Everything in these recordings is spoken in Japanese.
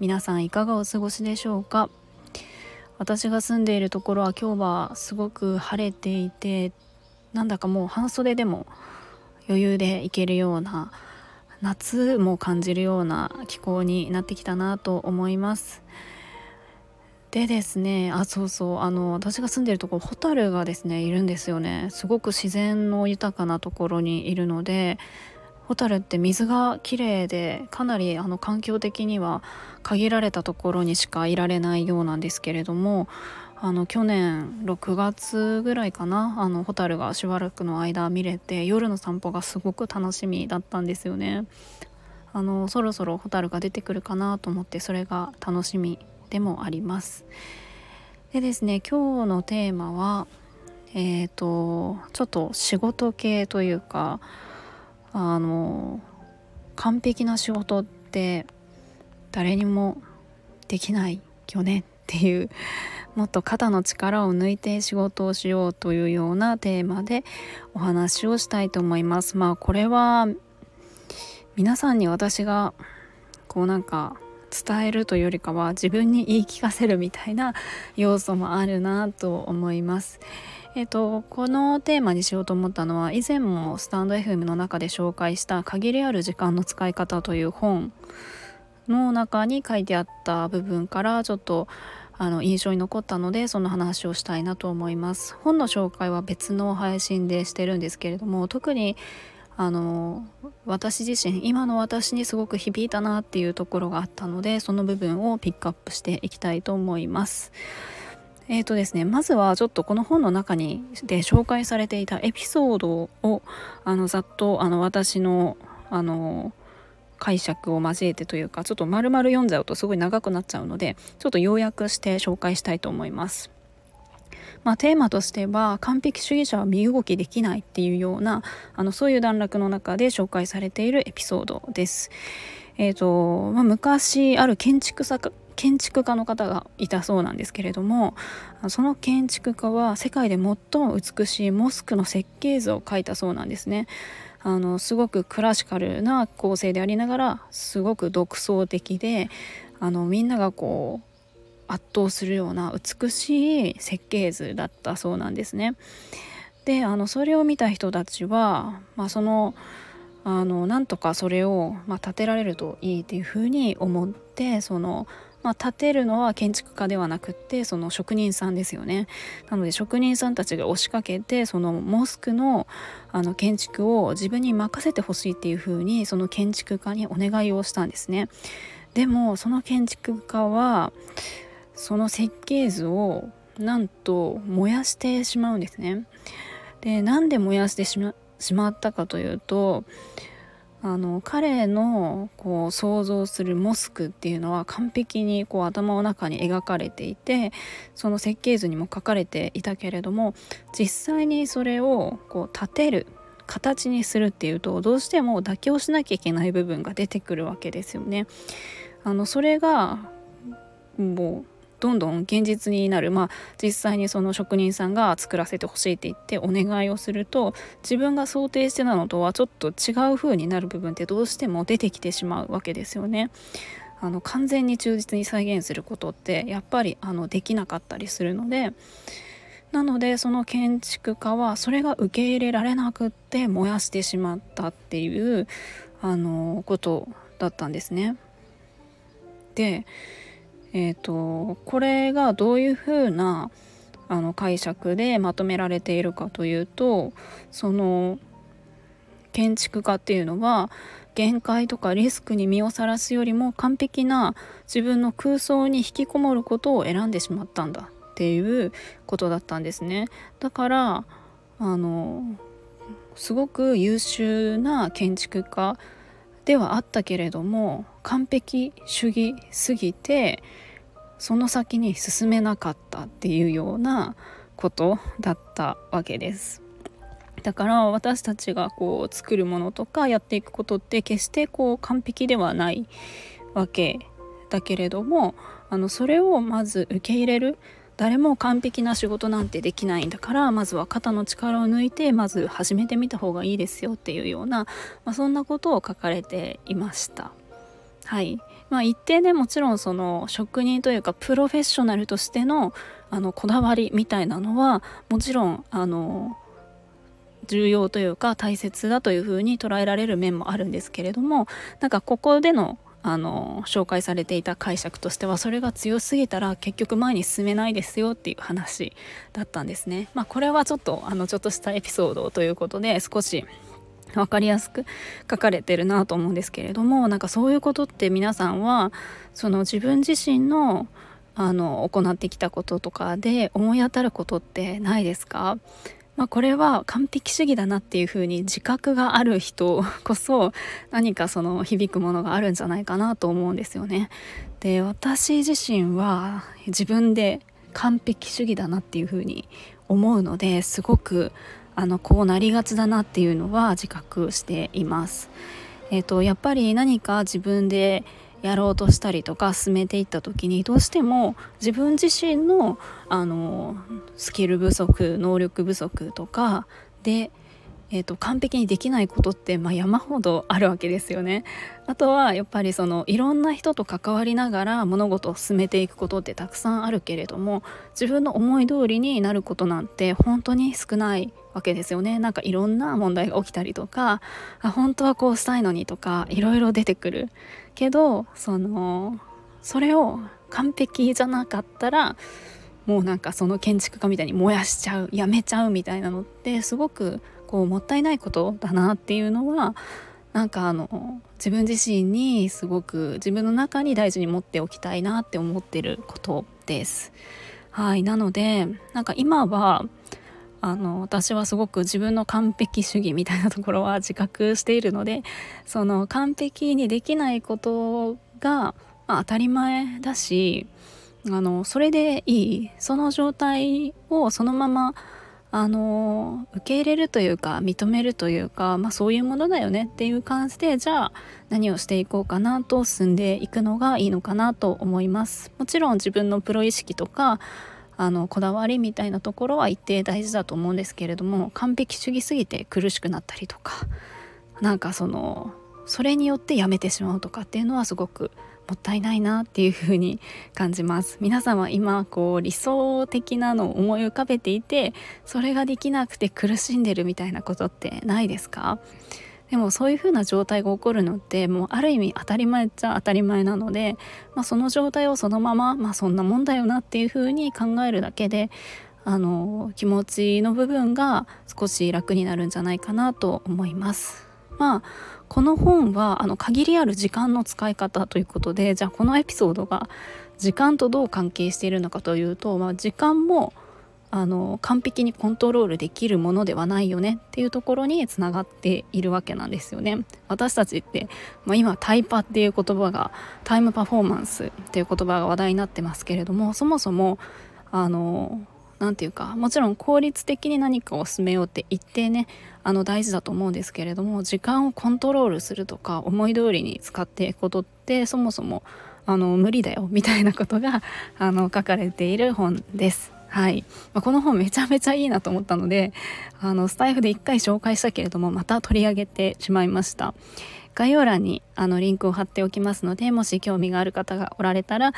皆さんいかがお過ごしでしょうか？私が住んでいるところは今日はすごく晴れていてなんだかもう半袖でも余裕でいけるような夏も感じるような気候になってきたなと思います。でですねあそうそうあの私が住んでるところホタルがですねいるんですよね。すごく自然の豊かなところにいるのでホタルって水がきれいでかなりあの環境的には限られたところにしかいられないようなんですけれどもあの去年6月ぐらいかなあのホタルがしばらくの間見れて夜の散歩がすごく楽しみだったんですよね。あのそろそろホタルが出てくるかなと思ってそれが楽しみでもあります。でですね今日のテーマはえっ、ー、とちょっと仕事系というかあの完璧な仕事って誰にもできないよねっていうもっと肩の力を抜いて仕事をしようというようなテーマでお話をしたいと思います。まあこれは皆さんに私がこうなんか伝えるというよりかは自分に言い聞かせるみたいな要素もあるなと思います。えっ、とこのテーマにしようと思ったのは以前もスタンド FM の中で紹介した「限りある時間の使い方」という本の中に書いてあった部分からちょっとあの印象に残ったのでその話をしたいなと思います本の紹介は別の配信でしてるんですけれども特にあの私自身今の私にすごく響いたなっていうところがあったのでその部分をピックアップしていきたいと思います。えーとですね、まずはちょっとこの本の中にで紹介されていたエピソードをあのざっとあの私のあの解釈を交えてというかちょっと丸々読んじゃうとすごい長くなっちゃうのでちょっと要約して紹介したいと思います。まあ、テーマとしては完璧主義者は身動きできないっていうようなあのそういう段落の中で紹介されているエピソードです。えーとまあ、昔ある建築作建築家の方がいたそうなんですけれどもその建築家は世界で最も美しいモスクの設計図を描いたそうなんですね。あのすごくクラシカルな構成でありながらすごく独創的であのみんながこう圧倒するような美しい設計図だったそうなんですね。であのそれを見た人たちは、まあ、そのあのなんとかそれを、まあ、建てられるといいっていうふうに思ってその、まあ、建てるのは建築家ではなくってその職人さんですよね。なので職人さんたちが押しかけてそのモスクのあの建築を自分に任せてほしいっていうふうにその建築家にお願いをしたんですね。でもその建築家はその設計図をなんと燃やしてしまうんですね。でなんで燃やしてしましまったかというとあの彼のこう想像するモスクっていうのは完璧にこう頭の中に描かれていてその設計図にも書かれていたけれども実際にそれをこう立てる形にするっていうとどうしても妥協しなきゃいけない部分が出てくるわけですよね。あのそれがもうどんどん現実になるまあ実際にその職人さんが作らせてほしいって言ってお願いをすると自分が想定してたのとはちょっと違う風になる部分ってどうしても出てきてしまうわけですよね。あの完全に忠実に再現することってやっぱりあのできなかったりするのでなのでその建築家はそれが受け入れられなくって燃やしてしまったっていうあのことだったんですね。でえーと、これがどういうふうなあの解釈でまとめられているかというとその建築家っていうのは限界とかリスクに身をさらすよりも完璧な自分の空想に引きこもることを選んでしまったんだっていうことだったんですね。だからあのすごく優秀な建築家ではあったけれども完璧主義すぎてその先に進めなかったっていうようなことだったわけです。だから私たちがこう作るものとかやっていくことって決してこう完璧ではないわけだけれどもあのそれをまず受け入れる誰も完璧な仕事なんてできないんだからまずは肩の力を抜いてまず始めてみた方がいいですよっていうような、まあ、そんなことを書かれていました。はいまあ、一定でもちろんその職人というかプロフェッショナルとしてのあのこだわりみたいなのはもちろんあの重要というか大切だというふうに捉えられる面もあるんですけれどもなんかここでのあの紹介されていた解釈としてはそれが強すぎたら結局前に進めないですよっていう話だったんですね。まあ、これはちょっとあのちょっとしたエピソードということで少し分かりやすく書かれてるなと思うんですけれどもなんかそういうことって皆さんはその自分自身のあの行ってきたこととかで思い当たることってないですか？まあ、これは完璧主義だなっていうふうに自覚がある人こそ何かその響くものがあるんじゃないかなと思うんですよね。で私自身は自分で完璧主義だなっていうふうに思うのですごくあのこうなりがちだなっていうのは自覚しています。えーと、やっぱり何か自分でやろうとしたりとか進めていった時にどうしても自分自身のあのスキル不足能力不足とかでえーと、完璧にできないことって、まあ、山ほどあるわけですよね。あとはやっぱりそのいろんな人と関わりながら物事を進めていくことってたくさんあるけれども自分の思い通りになることなんて本当に少ないわけですよね。なんかいろんな問題が起きたりとかあ本当はこうしたいのにとかいろいろ出てくるけどそのそれを完璧じゃなかったらもうなんかその建築家みたいに燃やしちゃうやめちゃうみたいなのってすごくこうもったいないことだなっていうのはなんかあの自分自身にすごく自分の中に大事に持っておきたいなって思ってることです。はいなのでなんか今はあの私はすごく自分の完璧主義みたいなところは自覚しているのでその完璧にできないことが、まあ、当たり前だしあのそれでいい。その状態をそのままあの受け入れるというか認めるというか、まあ、そういうものだよねっていう感じでじゃあ何をしていこうかなと進んでいくのがいいのかなと思います。もちろん自分のプロ意識とかあのこだわりみたいなところは一定大事だと思うんですけれども完璧主義すぎて苦しくなったりとかなんかそのそれによってやめてしまうとかっていうのはすごくもったいないなっていうふうに感じます。皆さんは今こう理想的なのを思い浮かべていてそれができなくて苦しんでるみたいなことってないですか？でもそういう風な状態が起こるのってもうある意味当たり前っちゃ当たり前なので、まあ、その状態をそのまま、まあ、そんなもんだよなっていう風に考えるだけであの気持ちの部分が少し楽になるんじゃないかなと思います。まあこの本はあの限りある時間の使い方ということでじゃあこのエピソードが時間とどう関係しているのかというと、まあ、時間もあの完璧にコントロールできるものではないよねっていうところにつながっているわけなんですよね。私たちって、まあ、今タイパっていう言葉がタイムパフォーマンスっていう言葉が話題になってますけれどもそもそもあの何て言うかもちろん効率的に何かを進めようって一定ねあの大事だと思うんですけれども時間をコントロールするとか思い通りに使っていくことってそもそもあの無理だよみたいなことがあの書かれている本です。はい、まあ、この本めちゃめちゃいいなと思ったのであのスタイフで1回紹介したけれどもまた取り上げてしまいました概要欄にあのリンクを貼っておきますのでもし興味がある方がおられたら、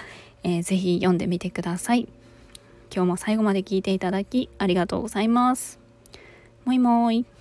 えー、ぜひ読んでみてください今日も最後まで聞いていただきありがとうございます。もいもーい。